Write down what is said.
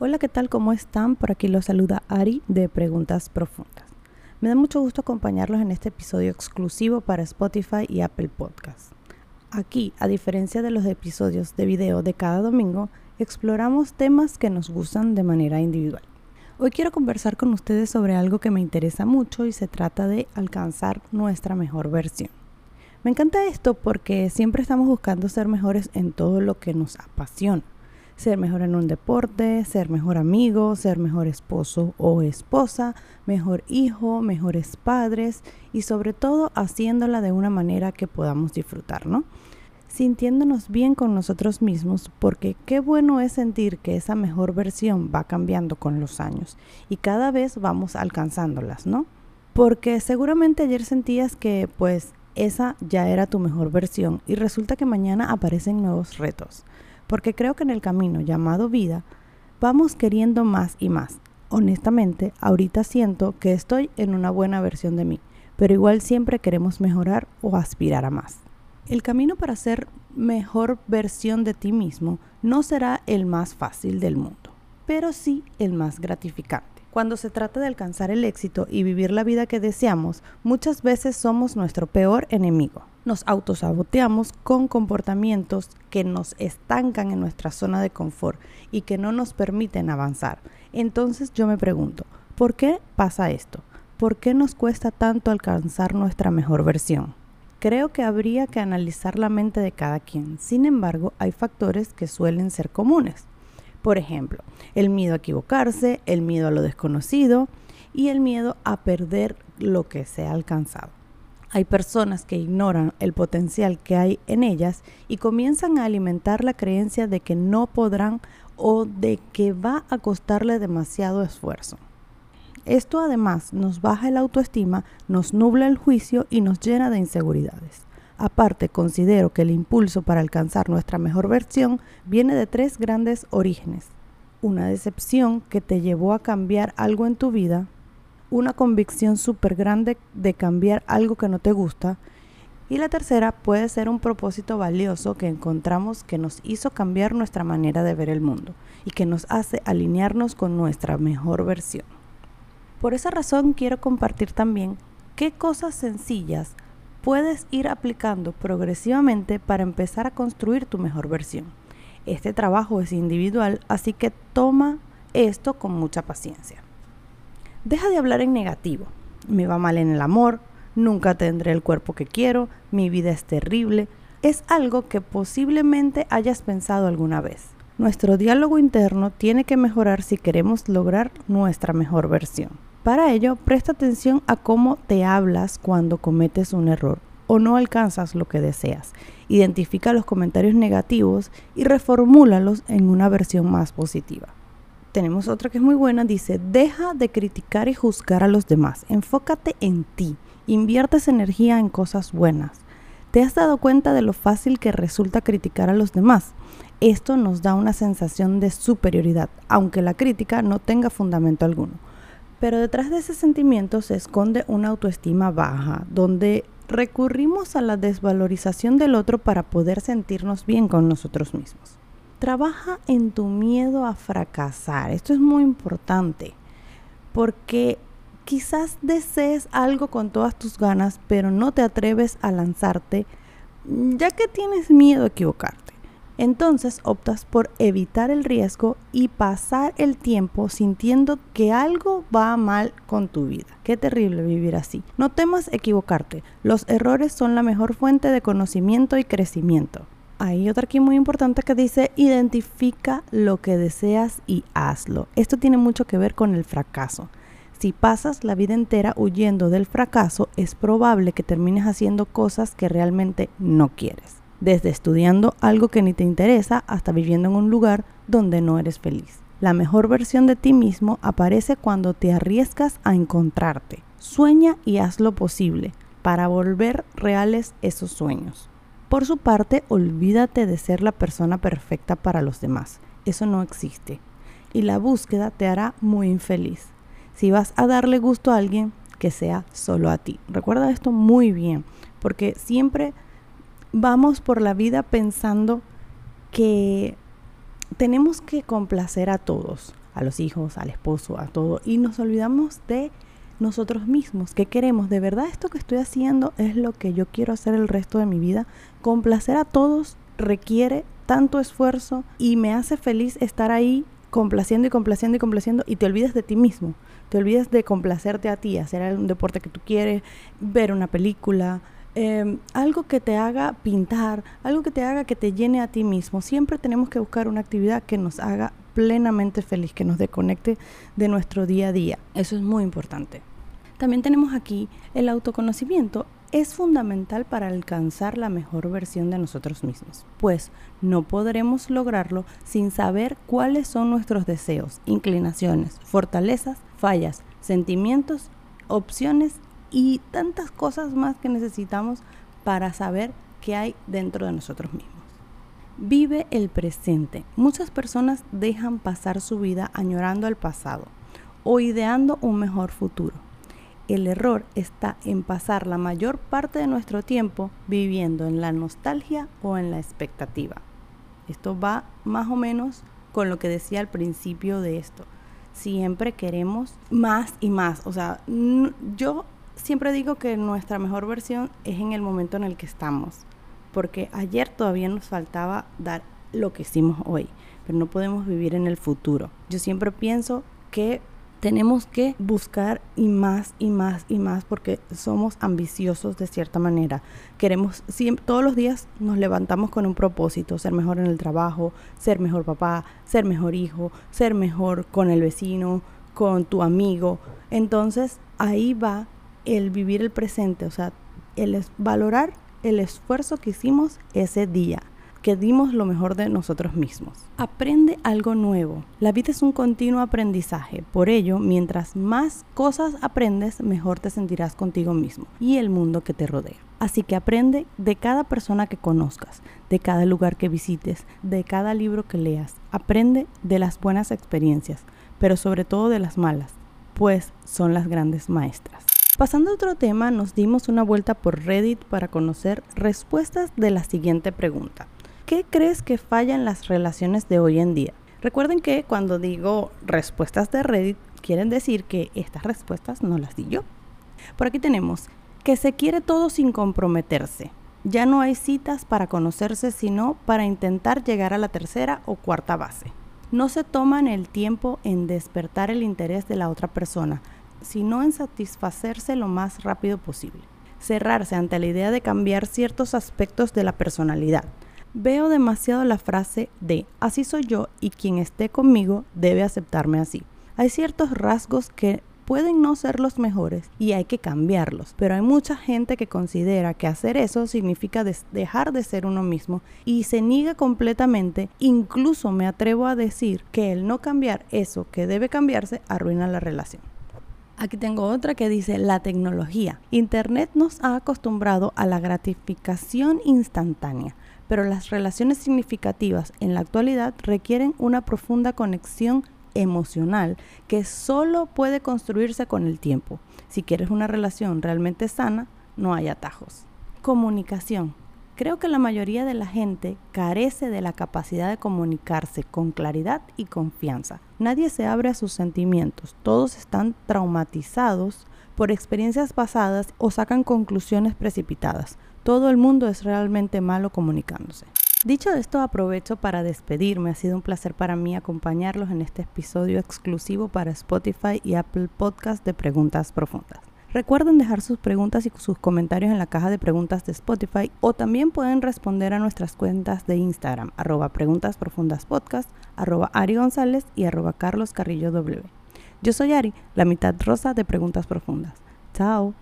Hola, ¿qué tal? ¿Cómo están? Por aquí los saluda Ari de Preguntas Profundas. Me da mucho gusto acompañarlos en este episodio exclusivo para Spotify y Apple Podcasts. Aquí, a diferencia de los episodios de video de cada domingo, exploramos temas que nos gustan de manera individual. Hoy quiero conversar con ustedes sobre algo que me interesa mucho y se trata de alcanzar nuestra mejor versión. Me encanta esto porque siempre estamos buscando ser mejores en todo lo que nos apasiona ser mejor en un deporte, ser mejor amigo, ser mejor esposo o esposa, mejor hijo, mejores padres y sobre todo haciéndola de una manera que podamos disfrutar, ¿no? Sintiéndonos bien con nosotros mismos porque qué bueno es sentir que esa mejor versión va cambiando con los años y cada vez vamos alcanzándolas, ¿no? Porque seguramente ayer sentías que pues esa ya era tu mejor versión y resulta que mañana aparecen nuevos retos porque creo que en el camino llamado vida vamos queriendo más y más. Honestamente, ahorita siento que estoy en una buena versión de mí, pero igual siempre queremos mejorar o aspirar a más. El camino para ser mejor versión de ti mismo no será el más fácil del mundo, pero sí el más gratificante. Cuando se trata de alcanzar el éxito y vivir la vida que deseamos, muchas veces somos nuestro peor enemigo. Nos autosaboteamos con comportamientos que nos estancan en nuestra zona de confort y que no nos permiten avanzar. Entonces yo me pregunto, ¿por qué pasa esto? ¿Por qué nos cuesta tanto alcanzar nuestra mejor versión? Creo que habría que analizar la mente de cada quien. Sin embargo, hay factores que suelen ser comunes. Por ejemplo, el miedo a equivocarse, el miedo a lo desconocido y el miedo a perder lo que se ha alcanzado. Hay personas que ignoran el potencial que hay en ellas y comienzan a alimentar la creencia de que no podrán o de que va a costarle demasiado esfuerzo. Esto además nos baja el autoestima, nos nubla el juicio y nos llena de inseguridades. Aparte, considero que el impulso para alcanzar nuestra mejor versión viene de tres grandes orígenes. Una decepción que te llevó a cambiar algo en tu vida, una convicción súper grande de cambiar algo que no te gusta, y la tercera puede ser un propósito valioso que encontramos que nos hizo cambiar nuestra manera de ver el mundo y que nos hace alinearnos con nuestra mejor versión. Por esa razón quiero compartir también qué cosas sencillas puedes ir aplicando progresivamente para empezar a construir tu mejor versión. Este trabajo es individual, así que toma esto con mucha paciencia. Deja de hablar en negativo. Me va mal en el amor, nunca tendré el cuerpo que quiero, mi vida es terrible. Es algo que posiblemente hayas pensado alguna vez. Nuestro diálogo interno tiene que mejorar si queremos lograr nuestra mejor versión. Para ello, presta atención a cómo te hablas cuando cometes un error o no alcanzas lo que deseas. Identifica los comentarios negativos y reformúlalos en una versión más positiva. Tenemos otra que es muy buena, dice, deja de criticar y juzgar a los demás, enfócate en ti, invierte esa energía en cosas buenas. ¿Te has dado cuenta de lo fácil que resulta criticar a los demás? Esto nos da una sensación de superioridad, aunque la crítica no tenga fundamento alguno. Pero detrás de ese sentimiento se esconde una autoestima baja, donde recurrimos a la desvalorización del otro para poder sentirnos bien con nosotros mismos. Trabaja en tu miedo a fracasar. Esto es muy importante porque quizás desees algo con todas tus ganas, pero no te atreves a lanzarte ya que tienes miedo a equivocarte. Entonces optas por evitar el riesgo y pasar el tiempo sintiendo que algo va mal con tu vida. Qué terrible vivir así. No temas equivocarte. Los errores son la mejor fuente de conocimiento y crecimiento. Hay otra aquí muy importante que dice identifica lo que deseas y hazlo. Esto tiene mucho que ver con el fracaso. Si pasas la vida entera huyendo del fracaso, es probable que termines haciendo cosas que realmente no quieres desde estudiando algo que ni te interesa hasta viviendo en un lugar donde no eres feliz. La mejor versión de ti mismo aparece cuando te arriesgas a encontrarte. Sueña y haz lo posible para volver reales esos sueños. Por su parte, olvídate de ser la persona perfecta para los demás. Eso no existe. Y la búsqueda te hará muy infeliz. Si vas a darle gusto a alguien, que sea solo a ti. Recuerda esto muy bien, porque siempre vamos por la vida pensando que tenemos que complacer a todos. a los hijos, al esposo, a todo. Y nos olvidamos de nosotros mismos, que queremos, de verdad esto que estoy haciendo es lo que yo quiero hacer el resto de mi vida. Complacer a todos requiere tanto esfuerzo y me hace feliz estar ahí complaciendo y complaciendo y complaciendo y te olvidas de ti mismo, te olvidas de complacerte a ti, hacer un deporte que tú quieres, ver una película, em, algo que te haga pintar, algo que te haga que te llene a ti mismo. Siempre tenemos que buscar una actividad que nos haga plenamente feliz, que nos desconecte de nuestro día a día. Eso es muy importante. También tenemos aquí el autoconocimiento es fundamental para alcanzar la mejor versión de nosotros mismos, pues no podremos lograrlo sin saber cuáles son nuestros deseos, inclinaciones, fortalezas, fallas, sentimientos, opciones y tantas cosas más que necesitamos para saber qué hay dentro de nosotros mismos. Vive el presente. Muchas personas dejan pasar su vida añorando el pasado o ideando un mejor futuro el error está en pasar la mayor parte de nuestro tiempo viviendo en la nostalgia o en la expectativa. Esto va más o menos con lo que decía al principio de esto. Siempre queremos más y más. O sea, yo siempre digo que nuestra mejor versión es en el momento en el que estamos. Porque ayer todavía nos faltaba dar lo que hicimos hoy. Pero no podemos vivir en el futuro. Yo siempre pienso que tenemos que buscar y más y más y más porque somos ambiciosos de cierta manera. Queremos, siempre, todos los días nos levantamos con un propósito, ser mejor en el trabajo, ser mejor papá, ser mejor hijo, ser mejor con el vecino, con tu amigo. Entonces ahí va el vivir el presente, o sea, el valorar el esfuerzo que hicimos ese día que dimos lo mejor de nosotros mismos. Aprende algo nuevo. La vida es un continuo aprendizaje. Por ello, mientras más cosas aprendes, mejor te sentirás contigo mismo y el mundo que te rodea. Así que aprende de cada persona que conozcas, de cada lugar que visites, de cada libro que leas. Aprende de las buenas experiencias, pero sobre todo de las malas, pues son las grandes maestras. Pasando a otro tema, nos dimos una vuelta por Reddit para conocer respuestas de la siguiente pregunta. ¿Qué crees que falla en las relaciones de hoy en día? Recuerden que cuando digo respuestas de Reddit, quieren decir que estas respuestas no las di yo. Por aquí tenemos que se quiere todo sin comprometerse. Ya no hay citas para conocerse, sino para intentar llegar a la tercera o cuarta base. No se toman el tiempo en despertar el interés de la otra persona, sino en satisfacerse lo más rápido posible. Cerrarse ante la idea de cambiar ciertos aspectos de la personalidad Veo demasiado la frase de así soy yo y quien esté conmigo debe aceptarme así. Hay ciertos rasgos que pueden no ser los mejores y hay que cambiarlos, pero hay mucha gente que considera que hacer eso significa dejar de ser uno mismo y se niega completamente, incluso me atrevo a decir que el no cambiar eso que debe cambiarse arruina la relación. Aquí tengo otra que dice la tecnología. Internet nos ha acostumbrado a la gratificación instantánea pero las relaciones significativas en la actualidad requieren una profunda conexión emocional que solo puede construirse con el tiempo. Si quieres una relación realmente sana, no hay atajos. Comunicación. Creo que la mayoría de la gente carece de la capacidad de comunicarse con claridad y confianza. Nadie se abre a sus sentimientos, todos están traumatizados por experiencias pasadas o sacan conclusiones precipitadas. Todo el mundo es realmente malo comunicándose. Dicho esto, aprovecho para despedirme. Ha sido un placer para mí acompañarlos en este episodio exclusivo para Spotify y Apple Podcast de Preguntas Profundas. Recuerden dejar sus preguntas y sus comentarios en la caja de preguntas de Spotify o también pueden responder a nuestras cuentas de Instagram, arroba preguntas profundas podcast, arroba Ari González y arroba Carlos Carrillo W. Yo soy Ari, la mitad rosa de Preguntas Profundas. Chao.